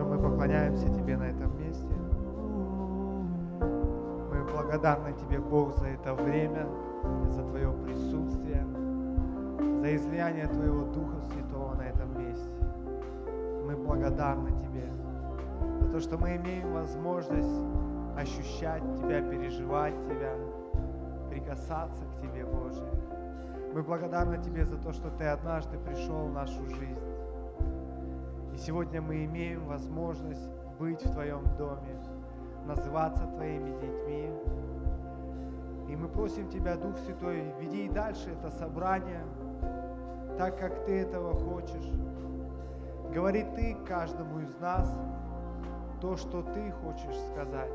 Боже, мы поклоняемся Тебе на этом месте. Мы благодарны Тебе, Бог, за это время, за Твое присутствие, за излияние Твоего Духа Святого на этом месте. Мы благодарны Тебе за то, что мы имеем возможность ощущать Тебя, переживать Тебя, прикасаться к Тебе, Боже. Мы благодарны Тебе за то, что Ты однажды пришел в нашу жизнь. Сегодня мы имеем возможность быть в Твоем доме, называться Твоими детьми. И мы просим Тебя, Дух Святой, веди и дальше это собрание, так как Ты этого хочешь. Говори Ты каждому из нас то, что Ты хочешь сказать.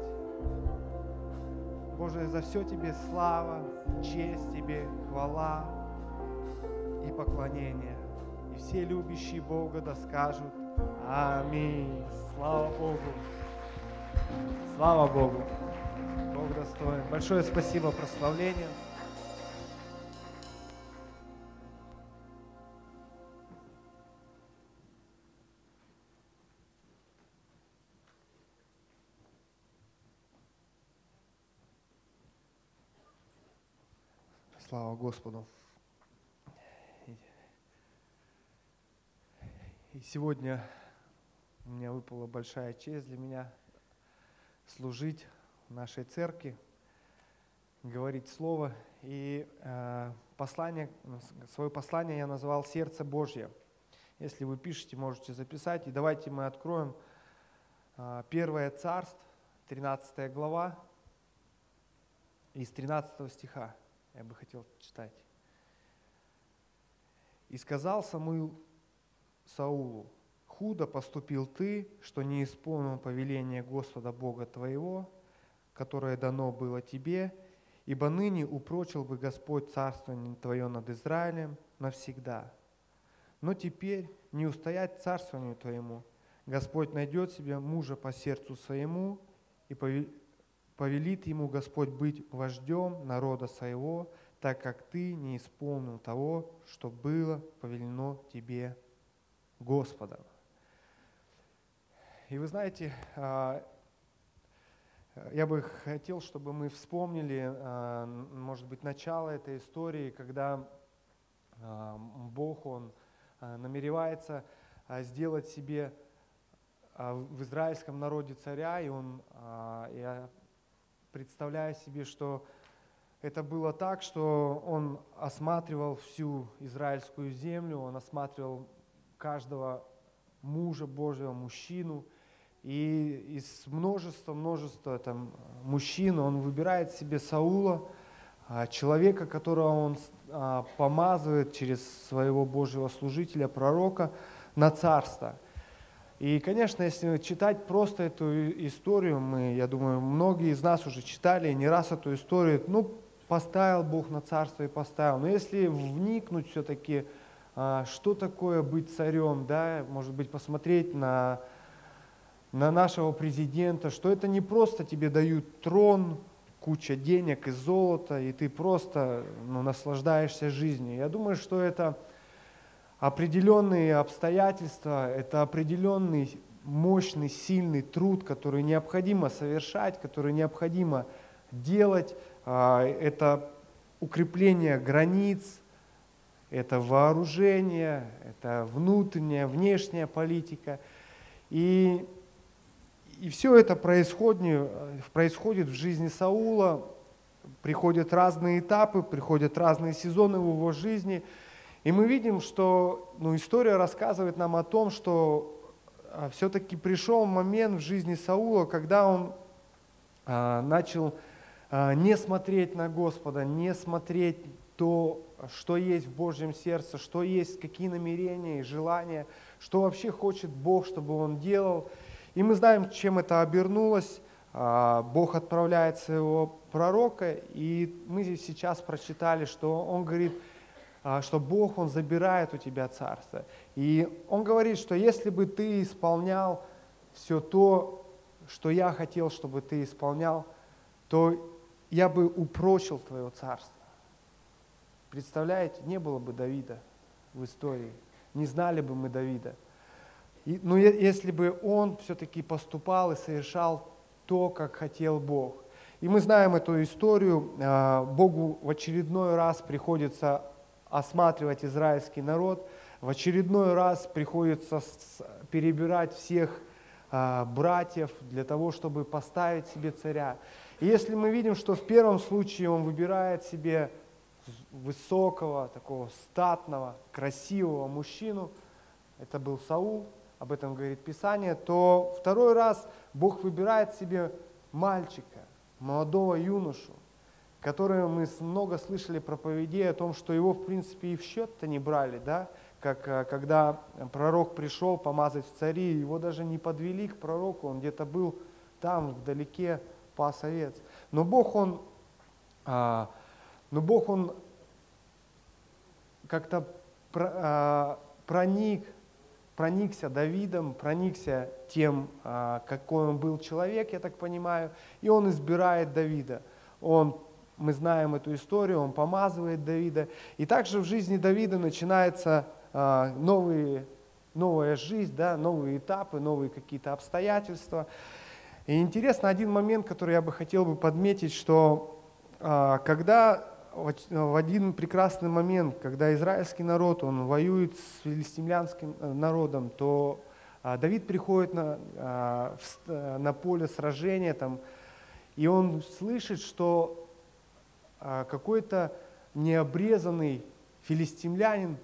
Боже, за все Тебе слава, честь Тебе, хвала и поклонение. И все любящие Бога да скажут Аминь. Слава Богу. Слава Богу. Бог достоин. Большое спасибо прославлению. Слава Господу. И сегодня у меня выпала большая честь для меня служить в нашей церкви, говорить Слово. И э, послание, свое послание я назвал «Сердце Божье». Если вы пишете, можете записать. И давайте мы откроем э, Первое Царство, 13 глава, из 13 стиха. Я бы хотел читать. «И сказал Самуил Саулу, «Худо поступил ты, что не исполнил повеление Господа Бога твоего, которое дано было тебе, ибо ныне упрочил бы Господь царствование твое над Израилем навсегда. Но теперь не устоять царствованию твоему. Господь найдет себе мужа по сердцу своему, и повелит ему Господь быть вождем народа своего, так как ты не исполнил того, что было повелено тебе Господа. И вы знаете, а, я бы хотел, чтобы мы вспомнили, а, может быть, начало этой истории, когда а, Бог, Он намеревается сделать себе в израильском народе царя, и Он, я представляю себе, что это было так, что Он осматривал всю израильскую землю, Он осматривал каждого мужа Божьего, мужчину. И из множества, множества там, мужчин он выбирает себе Саула, а, человека, которого он а, помазывает через своего Божьего служителя, пророка, на царство. И, конечно, если читать просто эту историю, мы, я думаю, многие из нас уже читали не раз эту историю, ну, поставил Бог на царство и поставил. Но если вникнуть все-таки а, что такое быть царем, да, может быть, посмотреть на, на нашего президента, что это не просто тебе дают трон, куча денег и золота, и ты просто ну, наслаждаешься жизнью. Я думаю, что это определенные обстоятельства, это определенный мощный, сильный труд, который необходимо совершать, который необходимо делать. А, это укрепление границ, это вооружение, это внутренняя, внешняя политика. И, и все это происходит, происходит в жизни Саула, приходят разные этапы, приходят разные сезоны в его жизни. И мы видим, что ну, история рассказывает нам о том, что а, все-таки пришел момент в жизни Саула, когда он а, начал а, не смотреть на Господа, не смотреть то, что есть в Божьем сердце, что есть, какие намерения и желания, что вообще хочет Бог, чтобы Он делал. И мы знаем, чем это обернулось. А, Бог отправляет своего пророка, и мы здесь сейчас прочитали, что Он говорит, а, что Бог, Он забирает у тебя царство. И Он говорит, что если бы ты исполнял все то, что я хотел, чтобы ты исполнял, то я бы упрочил твое царство. Представляете, не было бы Давида в истории, не знали бы мы Давида. И, но если бы он все-таки поступал и совершал то, как хотел Бог. И мы знаем эту историю. А, Богу в очередной раз приходится осматривать израильский народ, в очередной раз приходится перебирать всех а, братьев для того, чтобы поставить себе царя. И если мы видим, что в первом случае он выбирает себе высокого, такого статного, красивого мужчину, это был Саул, об этом говорит Писание, то второй раз Бог выбирает себе мальчика, молодого юношу, который мы много слышали проповедей о том, что его, в принципе, и в счет-то не брали, да, как э, когда пророк пришел помазать в цари, его даже не подвели к пророку, он где-то был там, вдалеке, пас овец. Но Бог, Он, а, но Бог, Он как-то а, проник, проникся Давидом, проникся тем, а, какой он был человек, я так понимаю, и он избирает Давида. Он, мы знаем эту историю, он помазывает Давида. И также в жизни Давида начинается а, новые, новая жизнь, да, новые этапы, новые какие-то обстоятельства. И интересно один момент, который я бы хотел бы подметить, что когда в один прекрасный момент, когда израильский народ, он воюет с филистимлянским э, народом, то а, Давид приходит на, а, э, на поле сражения, там, и он слышит, что какой-то необрезанный филистимлянин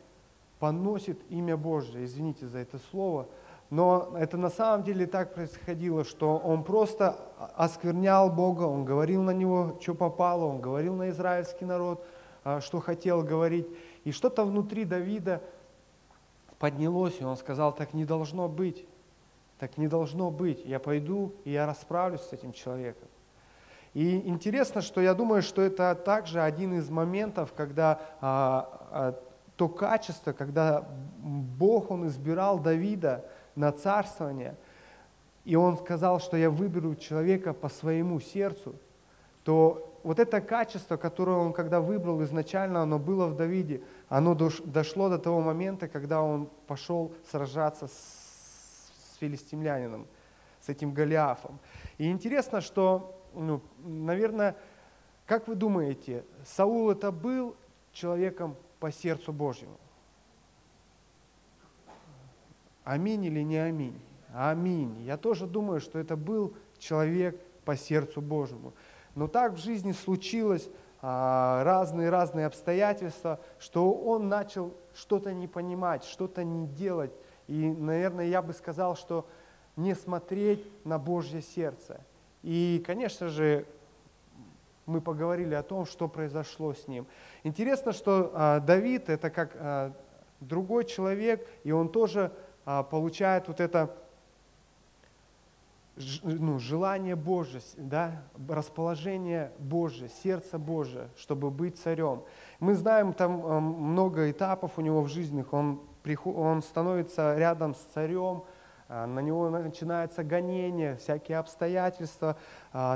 поносит имя Божье, извините за это слово – но это на самом деле так происходило, что он просто осквернял Бога, он говорил на него, что попало, он говорил на израильский народ, а, что хотел говорить. И что-то внутри Давида поднялось, и он сказал, так не должно быть, так не должно быть. Я пойду, и я расправлюсь с этим человеком. И интересно, что я думаю, что это также один из моментов, когда а, а, то качество, когда Бог, Он избирал Давида, на царствование, и он сказал, что я выберу человека по своему сердцу, то вот это качество, которое он когда выбрал изначально, оно было в Давиде, оно дошло до того момента, когда он пошел сражаться с, филистимлянином, с этим Голиафом. И интересно, что, ну, наверное, как вы думаете, Саул это был человеком по сердцу Божьему? Аминь или не аминь? Аминь. Я тоже думаю, что это был человек по сердцу Божьему. Но так в жизни случилось разные-разные обстоятельства, что он начал что-то не понимать, что-то не делать. И, наверное, я бы сказал, что не смотреть на Божье сердце. И, конечно же, мы поговорили о том, что произошло с ним. Интересно, что а, Давид это как а, другой человек, и он тоже получает вот это ну, желание Божье, да, расположение Божье, сердце Божье, чтобы быть царем. Мы знаем, там а, много этапов у него в жизни. Он, он становится рядом с царем, а, на него начинается гонение, всякие обстоятельства,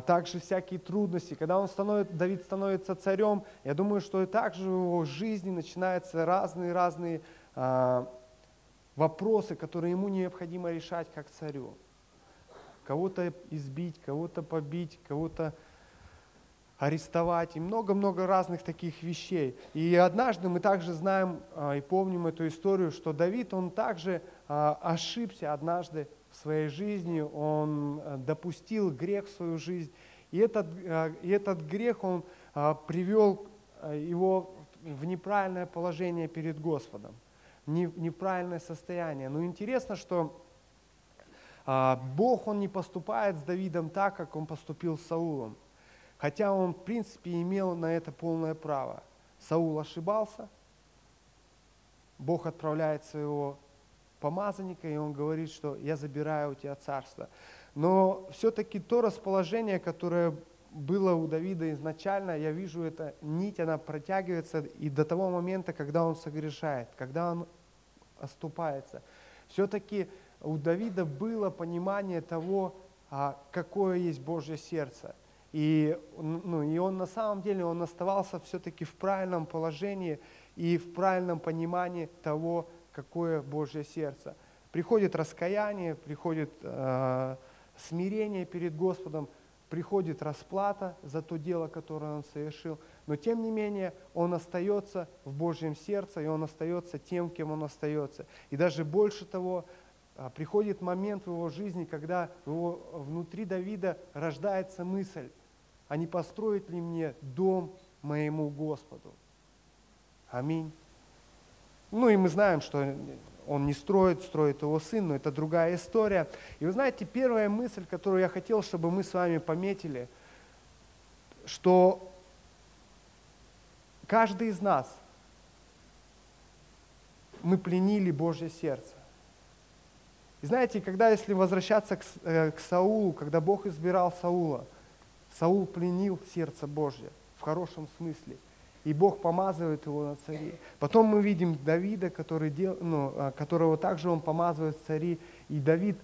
также всякие трудности. Когда он становится, Давид становится царем, я думаю, что и также в его жизни начинаются разные-разные вопросы, которые ему необходимо решать как царю. Кого-то избить, кого-то побить, кого-то арестовать и много-много разных таких вещей. И однажды мы также знаем а, и помним эту историю, что Давид, он также а, ошибся однажды в своей жизни, он а, допустил грех в свою жизнь, и этот, и этот грех, он привел его в неправильное положение перед Господом неправильное состояние. Но интересно, что а, Бог, Он не поступает с Давидом так, как Он поступил с Саулом. Хотя он, в принципе, имел на это полное право. Саул ошибался, Бог отправляет своего помазанника, и он говорит, что я забираю у тебя царство. Но все-таки то расположение, которое было у Давида изначально, я вижу, эта нить, она протягивается и до того момента, когда он согрешает, когда он оступается. Все-таки у Давида было понимание того, а, какое есть Божье сердце. И, ну, и он на самом деле он оставался все-таки в правильном положении и в правильном понимании того, какое Божье сердце. приходит раскаяние, приходит э, смирение перед Господом, приходит расплата за то дело, которое он совершил. Но тем не менее, он остается в Божьем сердце, и он остается тем, кем он остается. И даже больше того, а, приходит момент в его жизни, когда его, внутри Давида рождается мысль, а не построить ли мне дом моему Господу? Аминь. Ну и мы знаем, что он не строит, строит его сын, но это другая история. И вы знаете, первая мысль, которую я хотел, чтобы мы с вами пометили, что каждый из нас, мы пленили Божье сердце. И знаете, когда, если возвращаться к, э, к Саулу, когда Бог избирал Саула, Саул пленил сердце Божье в хорошем смысле – и Бог помазывает его на цари. Потом мы видим Давида, который дел, ну, а, которого также он помазывает цари, и Давид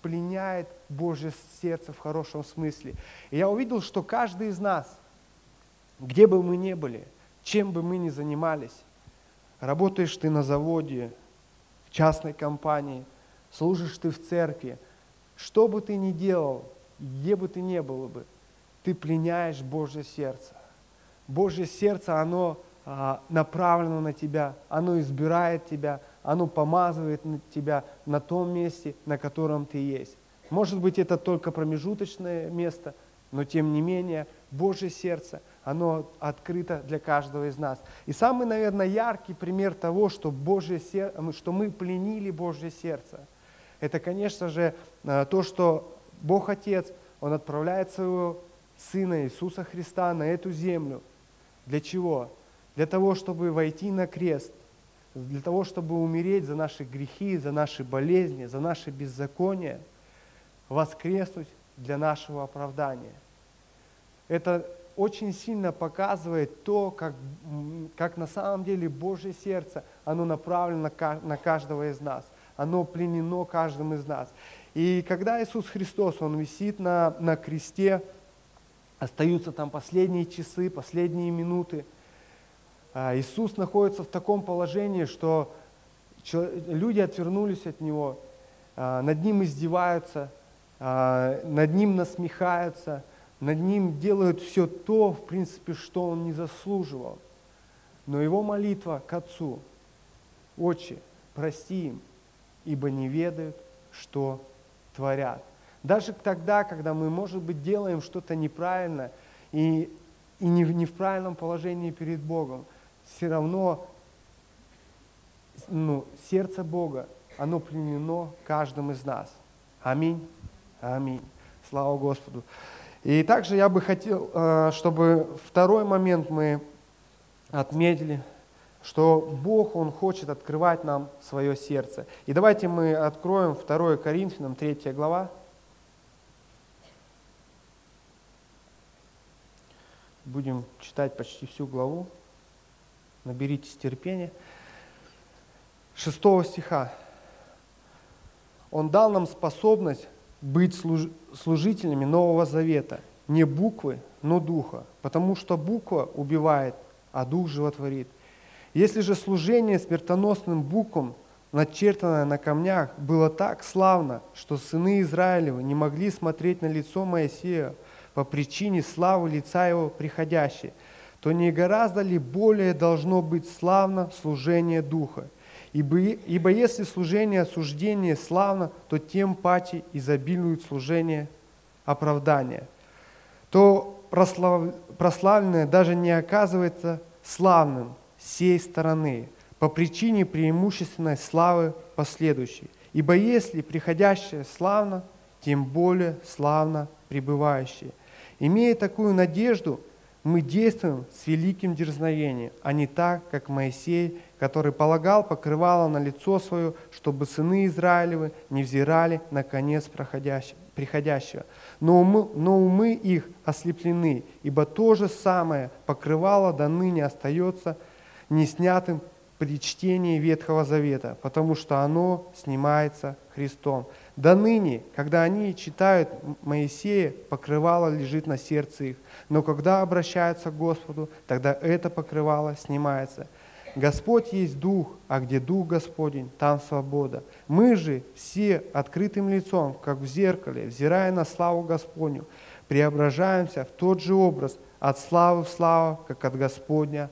пленяет Божье сердце в хорошем смысле. И я увидел, что каждый из нас, где бы мы ни были, чем бы мы ни занимались, работаешь ты на заводе, в частной компании, служишь ты в церкви, что бы ты ни делал, где бы ты ни был бы, ты пленяешь Божье сердце. Божье сердце, оно а, направлено на тебя, оно избирает тебя, оно помазывает тебя на том месте, на котором ты есть. Может быть, это только промежуточное место, но тем не менее, Божье сердце, оно открыто для каждого из нас. И самый, наверное, яркий пример того, что, Божье сердце, что мы пленили Божье сердце, это, конечно же, а, то, что Бог Отец, Он отправляет своего Сына Иисуса Христа на эту землю – для чего? Для того, чтобы войти на крест, для того, чтобы умереть за наши грехи, за наши болезни, за наши беззакония, воскреснуть для нашего оправдания. Это очень сильно показывает то, как, как на самом деле Божье сердце, оно направлено на каждого из нас, оно пленено каждым из нас. И когда Иисус Христос, Он висит на, на кресте, остаются там последние часы, последние минуты. А, Иисус находится в таком положении, что люди отвернулись от Него, а, над Ним издеваются, а, над Ним насмехаются, над Ним делают все то, в принципе, что Он не заслуживал. Но Его молитва к Отцу, «Отче, прости им, ибо не ведают, что творят». Даже тогда, когда мы, может быть, делаем что-то неправильно и, и не, не в правильном положении перед Богом, все равно ну, сердце Бога, оно пленено каждым из нас. Аминь. Аминь. Слава Господу. И также я бы хотел, э, чтобы второй момент мы отметили, что Бог, Он хочет открывать нам свое сердце. И давайте мы откроем 2 Коринфянам 3 глава. Будем читать почти всю главу. Наберитесь терпения. Шестого стиха. Он дал нам способность быть служителями Нового Завета. Не буквы, но духа. Потому что буква убивает, а дух животворит. Если же служение смертоносным буквам, начертанное на камнях, было так славно, что сыны Израилевы не могли смотреть на лицо Моисея, по причине славы лица Его приходящей, то не гораздо ли более должно быть славно служение Духа? Ибо, ибо если служение осуждения славно, то тем паче изобилует служение оправдания. То прослав, прославленное даже не оказывается славным сей стороны, по причине преимущественной славы последующей. Ибо если приходящее славно, тем более славно пребывающее – Имея такую надежду, мы действуем с великим дерзновением, а не так, как Моисей, который полагал покрывало на лицо свое, чтобы сыны Израилевы не взирали на конец приходящего. Но умы, но умы их ослеплены, ибо то же самое покрывало до ныне остается не снятым при чтении Ветхого Завета, потому что оно снимается Христом. До ныне, когда они читают Моисея, покрывало лежит на сердце их. Но когда обращаются к Господу, тогда это покрывало снимается. Господь есть Дух, а где Дух Господень, там свобода. Мы же все открытым лицом, как в зеркале, взирая на славу Господню, преображаемся в тот же образ от славы в славу, как от Господня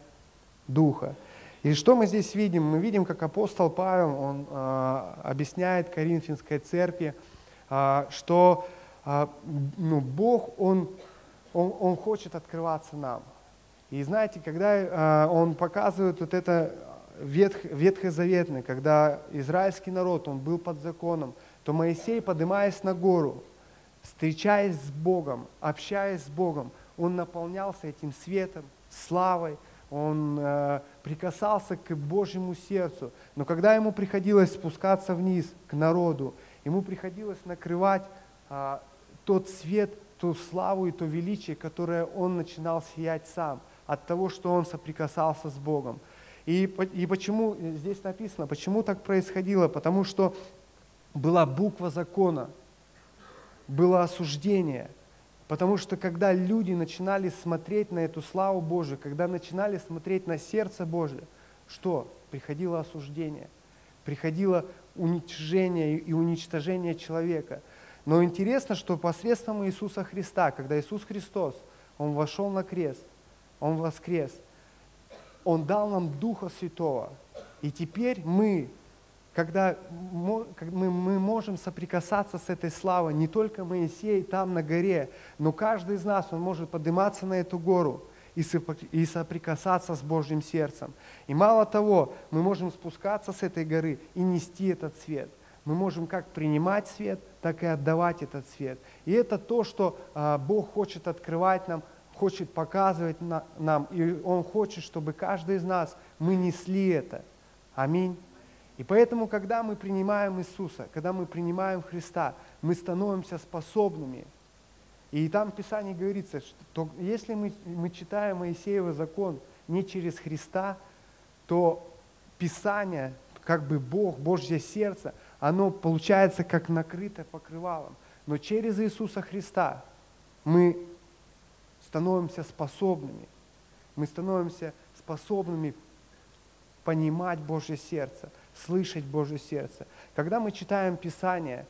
Духа. И что мы здесь видим? Мы видим, как апостол Павел, он э, объясняет Коринфянской церкви, э, что э, ну, Бог, он, он, он хочет открываться нам. И знаете, когда э, он показывает вот это ветх, ветхозаветное, когда израильский народ, он был под законом, то Моисей, поднимаясь на гору, встречаясь с Богом, общаясь с Богом, он наполнялся этим светом, славой, он э, прикасался к Божьему сердцу. Но когда ему приходилось спускаться вниз к народу, ему приходилось накрывать э, тот свет, ту славу и то величие, которое он начинал сиять сам от того, что он соприкасался с Богом. И, и почему здесь написано, почему так происходило? Потому что была буква закона, было осуждение – Потому что когда люди начинали смотреть на эту славу Божию, когда начинали смотреть на сердце Божие, что? Приходило осуждение, приходило уничтожение и уничтожение человека. Но интересно, что посредством Иисуса Христа, когда Иисус Христос, Он вошел на крест, Он воскрес, Он дал нам Духа Святого. И теперь мы когда мы, можем соприкасаться с этой славой, не только Моисей там на горе, но каждый из нас, он может подниматься на эту гору и соприкасаться с Божьим сердцем. И мало того, мы можем спускаться с этой горы и нести этот свет. Мы можем как принимать свет, так и отдавать этот свет. И это то, что а, Бог хочет открывать нам, хочет показывать нам. И Он хочет, чтобы каждый из нас, мы несли это. Аминь. И поэтому, когда мы принимаем Иисуса, когда мы принимаем Христа, мы становимся способными. И там в Писании говорится, что если мы, мы читаем Моисеева закон не через Христа, то Писание, как бы Бог, Божье сердце, оно получается как накрыто покрывалом. Но через Иисуса Христа мы становимся способными. Мы становимся способными понимать Божье сердце – слышать Божье сердце. Когда мы читаем Писание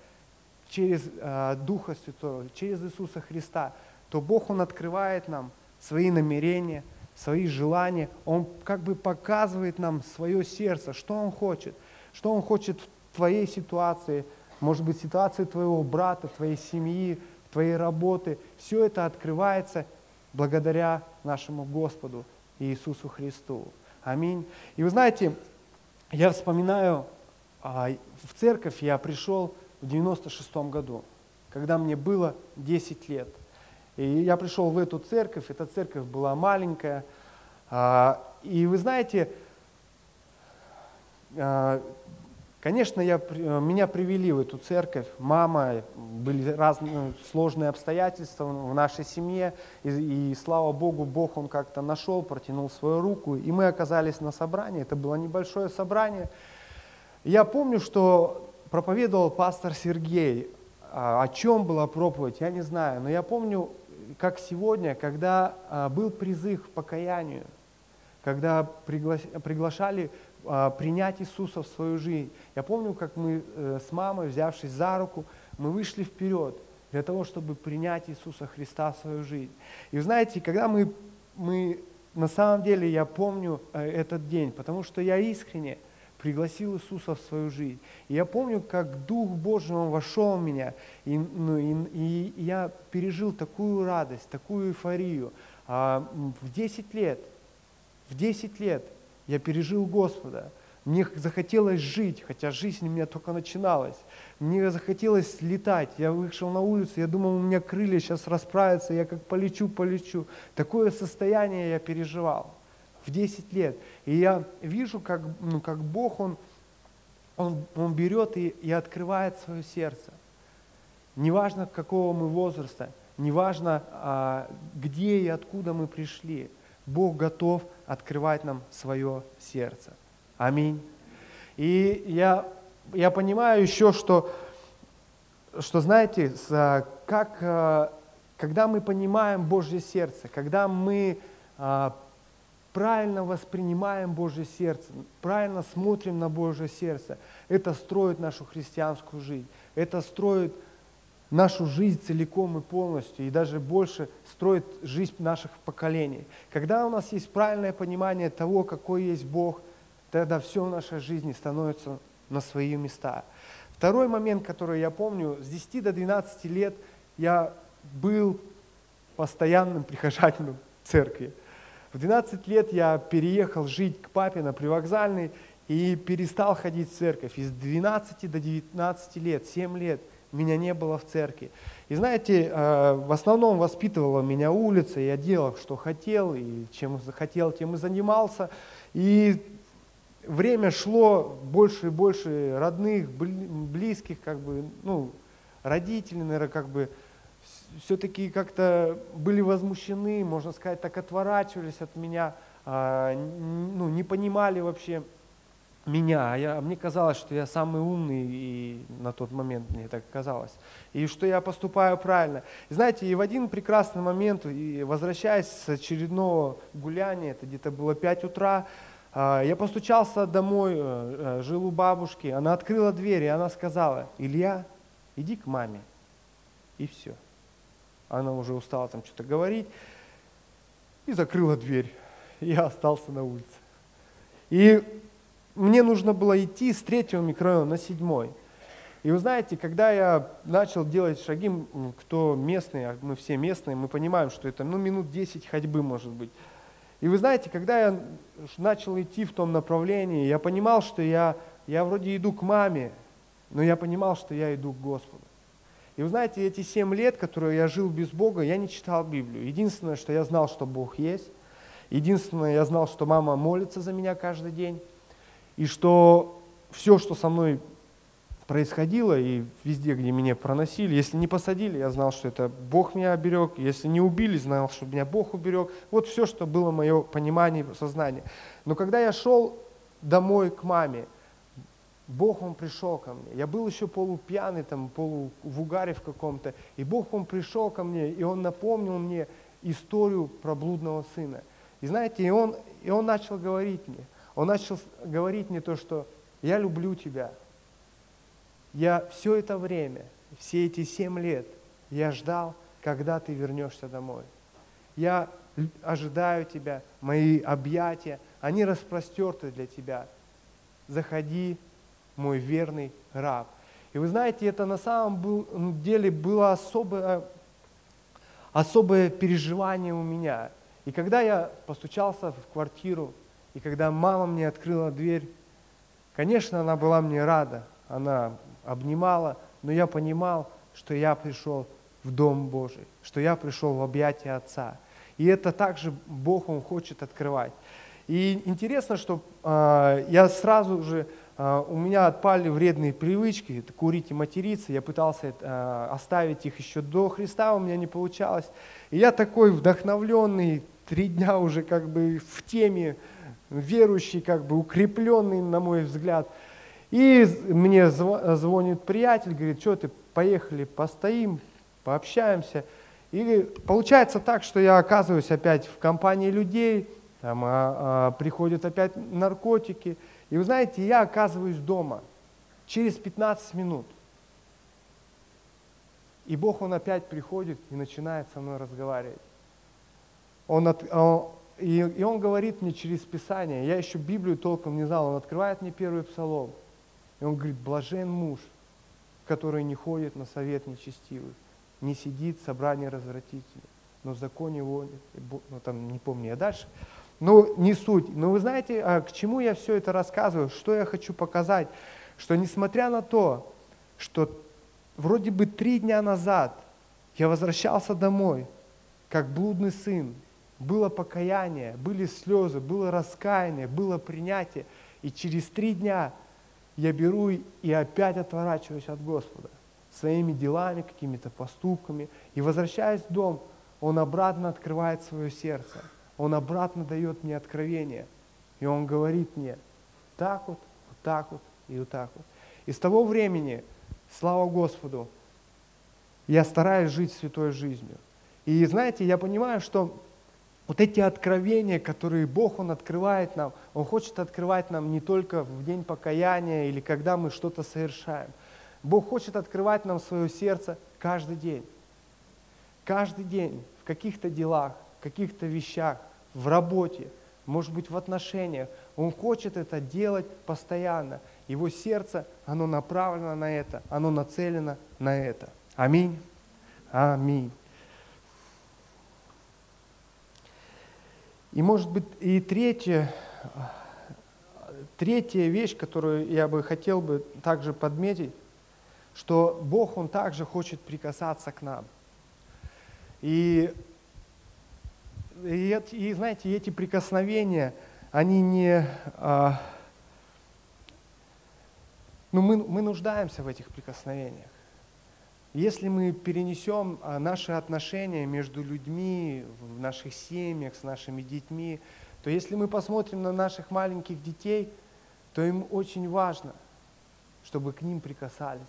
через э, Духа Святого, через Иисуса Христа, то Бог, Он открывает нам свои намерения, свои желания. Он как бы показывает нам свое сердце, что Он хочет, что Он хочет в твоей ситуации, может быть, ситуации твоего брата, твоей семьи, твоей работы. Все это открывается благодаря нашему Господу Иисусу Христу. Аминь. И вы знаете, я вспоминаю, а, в церковь я пришел в 96 году, когда мне было 10 лет. И я пришел в эту церковь, эта церковь была маленькая. А, и вы знаете, а, конечно, я, меня привели в эту церковь, мама, были разные сложные обстоятельства в нашей семье, и, и слава Богу, Бог Он как-то нашел, протянул свою руку, и мы оказались на собрании, это было небольшое собрание. Я помню, что проповедовал пастор Сергей, а, о чем была проповедь, я не знаю, но я помню, как сегодня, когда а, был призыв к покаянию, когда приглашали а, принять Иисуса в свою жизнь. Я помню, как мы э, с мамой, взявшись за руку, мы вышли вперед для того, чтобы принять Иисуса Христа в свою жизнь. И знаете, когда мы, мы на самом деле, я помню э, этот день, потому что я искренне пригласил Иисуса в свою жизнь. И я помню, как Дух Божий, Он вошел в меня, и, ну, и, и я пережил такую радость, такую эйфорию. А, в 10 лет, в 10 лет я пережил Господа. Мне захотелось жить, хотя жизнь у меня только начиналась. Мне захотелось летать. Я вышел на улицу, я думал, у меня крылья сейчас расправятся, я как полечу, полечу. Такое состояние я переживал в 10 лет. И я вижу, как, ну, как Бог, Он, он, он берет и, и открывает свое сердце. Неважно, какого мы возраста, неважно, а, где и откуда мы пришли – Бог готов открывать нам свое сердце. Аминь. И я, я понимаю еще, что, что знаете, как, э, когда мы понимаем Божье сердце, когда мы, э, правильно воспринимаем Божье сердце, правильно смотрим на Божье сердце, это строит нашу христианскую жизнь. Это строит нашу жизнь целиком и полностью, и даже больше строит жизнь наших поколений. Когда у нас есть правильное понимание того, какой есть Бог, тогда все в нашей жизни становится на свои места. Второй момент, который я помню, с 10 до 12 лет я был постоянным прихожанином церкви. В 12 лет я переехал жить к папе на привокзальный и перестал ходить в церковь. Из 12 до 19 лет, 7 лет меня не было в церкви. И знаете, э, в основном воспитывала меня улица, я делал, что хотел, и чем захотел, тем и занимался. И время шло, больше и больше родных, близких, как бы, ну, родителей, наверное, как бы, все-таки как-то были возмущены, можно сказать, так отворачивались от меня, а, ну, не понимали вообще меня. А я, мне казалось, что я самый умный, и на тот момент мне так казалось. И что я поступаю правильно. И знаете, и в один прекрасный момент, и возвращаясь с очередного гуляния, это где-то было 5 утра, а, я постучался домой, э, э, жил у бабушки, она открыла дверь, и она сказала, Илья, иди к маме. И все она уже устала там что-то говорить, и закрыла дверь. Я остался на улице. И мне нужно было идти с третьего микрорайона на седьмой. И вы знаете, когда я начал делать шаги, кто местный, а мы все местные, мы понимаем, что это ну, минут 10 ходьбы может быть. И вы знаете, когда я начал идти в том направлении, я понимал, что я, я вроде иду к маме, но я понимал, что я иду к Господу. И вы знаете, эти семь лет, которые я жил без Бога, я не читал Библию. Единственное, что я знал, что Бог есть. Единственное, я знал, что мама молится за меня каждый день. И что все, что со мной происходило, и везде, где меня проносили, если не посадили, я знал, что это Бог меня оберег. Если не убили, знал, что меня Бог уберег. Вот все, что было мое понимание, сознание. Но когда я шел домой к маме, Бог, Он пришел ко мне. Я был еще полупьяный, там, полу в угаре в каком-то. И Бог, Он пришел ко мне, и Он напомнил мне историю про блудного сына. И знаете, и Он, и он начал говорить мне. Он начал говорить мне то, что я люблю тебя. Я все это время, все эти семь лет, я ждал, когда ты вернешься домой. Я ожидаю тебя, мои объятия, они распростерты для тебя. Заходи, мой верный раб. И вы знаете, это на самом деле было особое, особое переживание у меня. И когда я постучался в квартиру, и когда мама мне открыла дверь, конечно, она была мне рада, она обнимала, но я понимал, что я пришел в Дом Божий, что я пришел в объятия Отца. И это также Бог, Он хочет открывать. И интересно, что э, я сразу же а, у меня отпали вредные привычки, это курить и материться. Я пытался а, оставить их еще до Христа, у меня не получалось. И я такой вдохновленный, три дня уже как бы в теме, верующий, как бы укрепленный, на мой взгляд. И мне звонит приятель, говорит, что ты, поехали, постоим, пообщаемся. И получается так, что я оказываюсь опять в компании людей, там а, а, приходят опять наркотики – и вы знаете, я оказываюсь дома через 15 минут. И Бог, Он опять приходит и начинает со мной разговаривать. Он от, он, и, и Он говорит мне через Писание, я еще Библию толком не знал, Он открывает мне первый псалом. И Он говорит, блажен муж, который не ходит на совет нечестивых, не сидит в собрании развратителей, но в законе его, ну там не помню я дальше, ну, не суть. Но вы знаете, а, к чему я все это рассказываю? Что я хочу показать? Что несмотря на то, что вроде бы три дня назад я возвращался домой, как блудный сын, было покаяние, были слезы, было раскаяние, было принятие. И через три дня я беру и опять отворачиваюсь от Господа своими делами, какими-то поступками. И возвращаясь в дом, Он обратно открывает свое сердце. Он обратно дает мне откровение. И Он говорит мне, так вот, вот так вот и вот так вот. И с того времени, слава Господу, я стараюсь жить святой жизнью. И знаете, я понимаю, что вот эти откровения, которые Бог, Он открывает нам, Он хочет открывать нам не только в день покаяния или когда мы что-то совершаем. Бог хочет открывать нам свое сердце каждый день. Каждый день в каких-то делах, в каких-то вещах, в работе, может быть, в отношениях. Он хочет это делать постоянно. Его сердце, оно направлено на это, оно нацелено на это. Аминь. Аминь. И может быть и третье, третья вещь, которую я бы хотел бы также подметить, что Бог, Он также хочет прикасаться к нам. И, и, и знаете, эти прикосновения, они не... А, ну, мы, мы нуждаемся в этих прикосновениях. Если мы перенесем а, наши отношения между людьми, в наших семьях, с нашими детьми, то если мы посмотрим на наших маленьких детей, то им очень важно, чтобы к ним прикасались,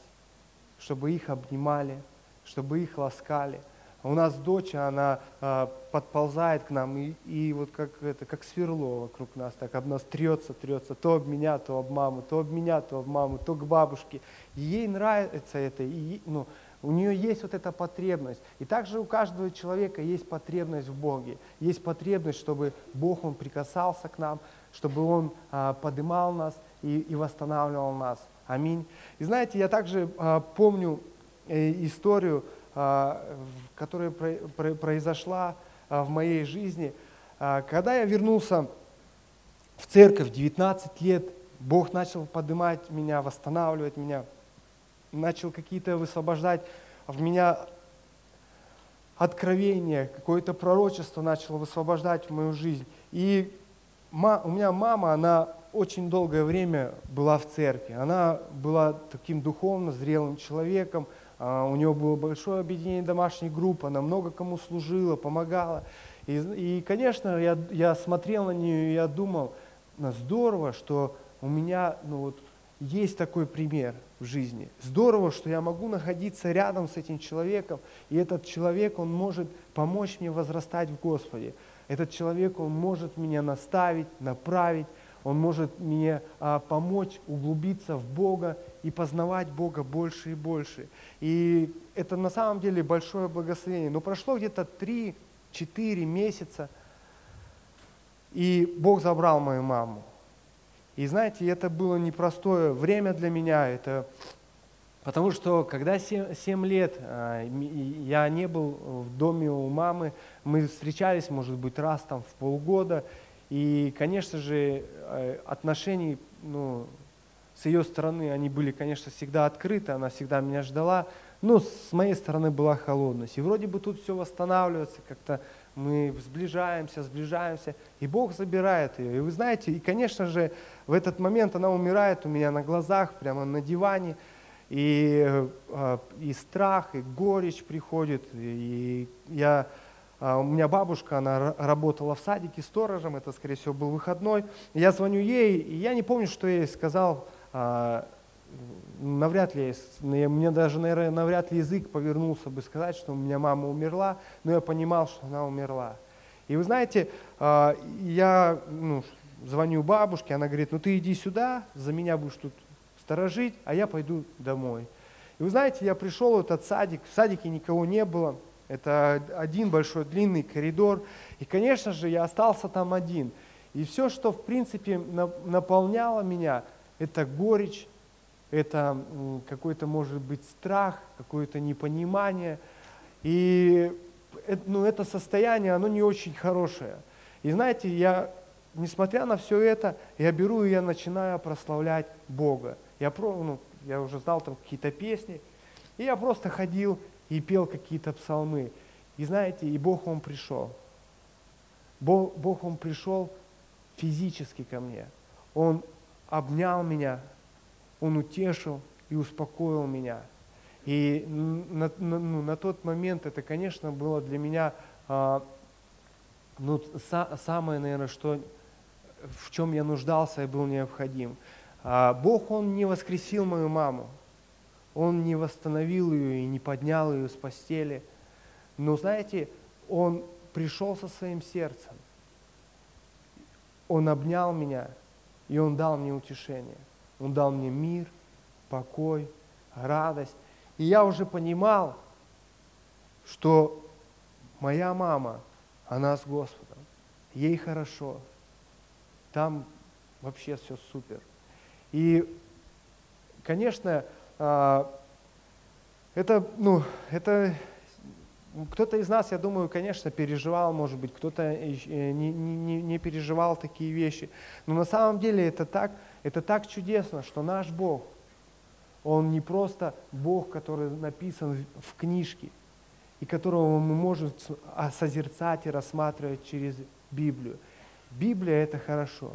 чтобы их обнимали, чтобы их ласкали – у нас дочь, она э, подползает к нам, и, и вот как, это, как сверло вокруг нас, так об нас трется, трется, то об меня, то об маму, то об меня, то об маму, то к бабушке. И ей нравится это, и, ну, у нее есть вот эта потребность. И также у каждого человека есть потребность в Боге. Есть потребность, чтобы Бог, Он прикасался к нам, чтобы Он а, подымал нас и, и восстанавливал нас. Аминь. И знаете, я также а, помню э, историю, а, которая произошла а, в моей жизни. А, когда я вернулся в церковь 19 лет, Бог начал поднимать меня, восстанавливать меня, начал какие-то высвобождать в меня откровение, какое-то пророчество начало высвобождать в мою жизнь. И у меня мама, она очень долгое время была в церкви. Она была таким духовно зрелым человеком, а, у него было большое объединение домашних групп, она много кому служила, помогала. И, и конечно, я, я смотрел на нее, и я думал, здорово, что у меня ну, вот, есть такой пример в жизни. Здорово, что я могу находиться рядом с этим человеком, и этот человек, он может помочь мне возрастать в Господе. Этот человек, он может меня наставить, направить, он может мне а, помочь углубиться в Бога и познавать Бога больше и больше. И это на самом деле большое благословение. Но прошло где-то 3-4 месяца, и Бог забрал мою маму. И знаете, это было непростое время для меня. Это потому что когда 7, 7 лет а, я не был в доме у мамы, мы встречались, может быть, раз там в полгода. И, конечно же, э, отношений ну, с ее стороны они были, конечно, всегда открыты, она всегда меня ждала, но с моей стороны была холодность. И вроде бы тут все восстанавливается, как-то мы сближаемся, сближаемся, и Бог забирает ее. И вы знаете, и, конечно же, в этот момент она умирает у меня на глазах, прямо на диване, и, э, и страх, и горечь приходит, и я а, у меня бабушка, она работала в садике сторожем, это, скорее всего, был выходной. Я звоню ей, и я не помню, что я ей сказал. Навряд ли, мне даже, наверное, навряд ли язык повернулся бы сказать, что у меня мама умерла, но я понимал, что она умерла. И вы знаете, а, я ну, звоню бабушке, она говорит, ну ты иди сюда, за меня будешь тут сторожить, а я пойду домой. И вы знаете, я пришел в этот садик, в садике никого не было, это один большой длинный коридор. И, конечно же, я остался там один. И все, что, в принципе, наполняло меня, это горечь, это какой-то, может быть, страх, какое-то непонимание. И ну, это состояние, оно не очень хорошее. И знаете, я, несмотря на все это, я беру и я начинаю прославлять Бога. Я, ну, я уже знал там какие-то песни, и я просто ходил и пел какие-то псалмы. И знаете, и Бог, Он пришел. Бог, Бог, Он пришел физически ко мне. Он обнял меня, Он утешил и успокоил меня. И на, на, ну, на тот момент это, конечно, было для меня а, ну, са, самое, наверное, что, в чем я нуждался и был необходим. А, Бог, Он не воскресил мою маму. Он не восстановил ее и не поднял ее с постели. Но знаете, Он пришел со своим сердцем. Он обнял меня, и Он дал мне утешение. Он дал мне мир, покой, радость. И я уже понимал, что моя мама, она с Господом, ей хорошо, там вообще все супер. И, конечно, а, это, ну, это кто-то из нас, я думаю, конечно, переживал, может быть, кто-то э, не, не, не переживал такие вещи. Но на самом деле это так, это так чудесно, что наш Бог, Он не просто Бог, который написан в книжке, и которого мы можем созерцать и рассматривать через Библию. Библия – это хорошо.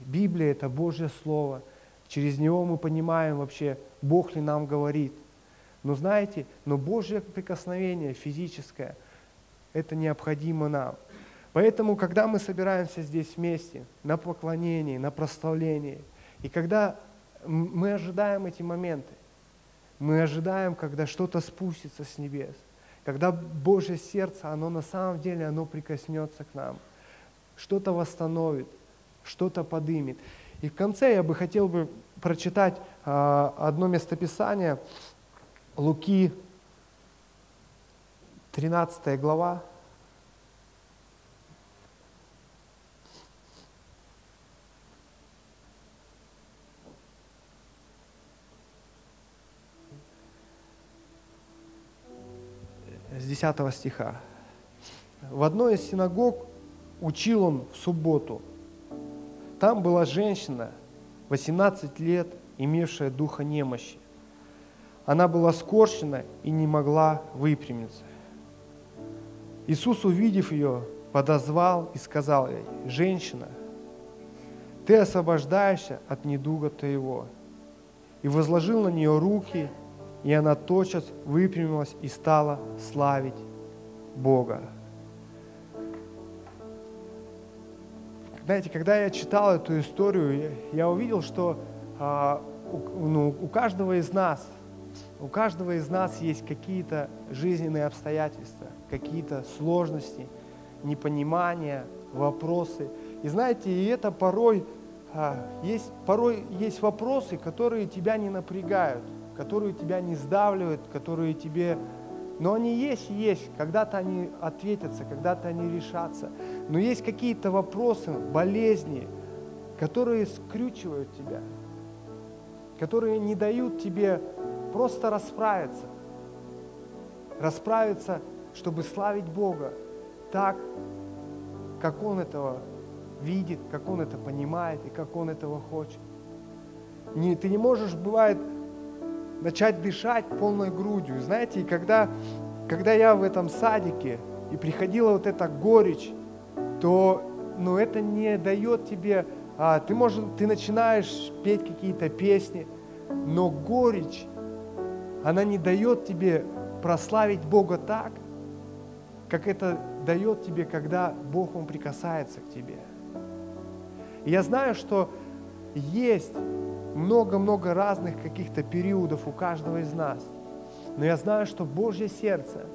Библия – это Божье Слово. Через него мы понимаем вообще, Бог ли нам говорит – но знаете, но Божье прикосновение физическое, это необходимо нам. Поэтому, когда мы собираемся здесь вместе, на поклонении, на прославлении, и когда мы ожидаем эти моменты, мы ожидаем, когда что-то спустится с небес, когда Божье сердце, оно на самом деле, оно прикоснется к нам, что-то восстановит, что-то подымет. И в конце я бы хотел бы прочитать а, одно местописание, Луки, 13 глава. С 10 стиха. В одной из синагог учил он в субботу. Там была женщина, 18 лет, имевшая духа немощи. Она была скорчена и не могла выпрямиться. Иисус, увидев ее, подозвал и сказал ей, «Женщина, ты освобождаешься от недуга твоего». И возложил на нее руки, и она тотчас выпрямилась и стала славить Бога. Знаете, когда я читал эту историю, я увидел, что а, у, ну, у каждого из нас – у каждого из нас есть какие-то жизненные обстоятельства, какие-то сложности, непонимания, вопросы. И знаете, и это порой а, есть, порой есть вопросы, которые тебя не напрягают, которые тебя не сдавливают, которые тебе... Но они есть есть. Когда-то они ответятся, когда-то они решатся. Но есть какие-то вопросы, болезни, которые скрючивают тебя, которые не дают тебе просто расправиться. Расправиться, чтобы славить Бога так, как Он этого видит, как Он это понимает и как Он этого хочет. Не, ты не можешь, бывает, начать дышать полной грудью. Знаете, и когда, когда я в этом садике, и приходила вот эта горечь, то ну, это не дает тебе, а, ты, можешь, ты начинаешь петь какие-то песни, но горечь она не дает тебе прославить Бога так, как это дает тебе, когда Бог, Он прикасается к тебе. И я знаю, что есть много-много разных каких-то периодов у каждого из нас. Но я знаю, что Божье сердце,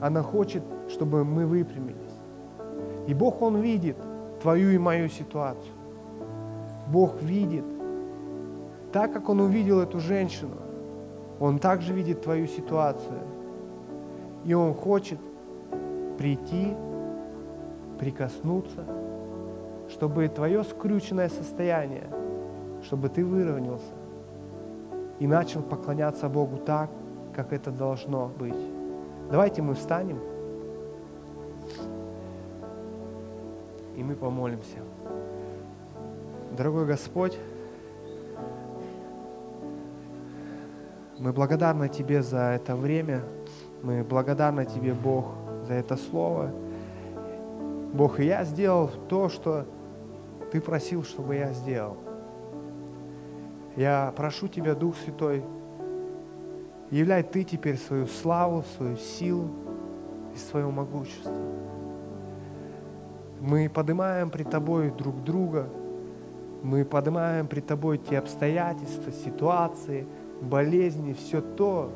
оно хочет, чтобы мы выпрямились. И Бог, Он видит твою и мою ситуацию. Бог видит, так как Он увидел эту женщину, он также видит твою ситуацию. И Он хочет прийти, прикоснуться, чтобы твое скрюченное состояние, чтобы ты выровнялся и начал поклоняться Богу так, как это должно быть. Давайте мы встанем, и мы помолимся. Дорогой Господь, Мы благодарны Тебе за это время. Мы благодарны Тебе, Бог, за это слово. Бог, и я сделал то, что Ты просил, чтобы я сделал. Я прошу Тебя, Дух Святой, являй Ты теперь свою славу, свою силу и свое могущество. Мы поднимаем пред Тобой друг друга, мы поднимаем пред Тобой те обстоятельства, ситуации – болезни, все то,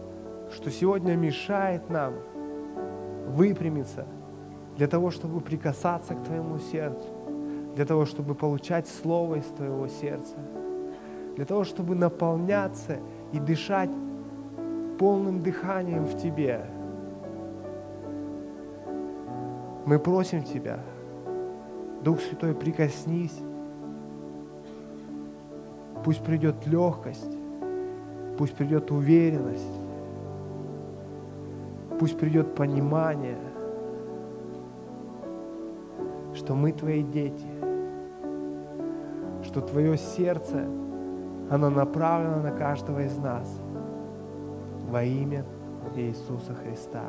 что сегодня мешает нам выпрямиться для того, чтобы прикасаться к Твоему сердцу, для того, чтобы получать Слово из Твоего сердца, для того, чтобы наполняться и дышать полным дыханием в Тебе. Мы просим Тебя, Дух Святой, прикоснись. Пусть придет легкость, пусть придет уверенность, пусть придет понимание – что мы Твои дети, что Твое сердце, оно направлено на каждого из нас во имя Иисуса Христа.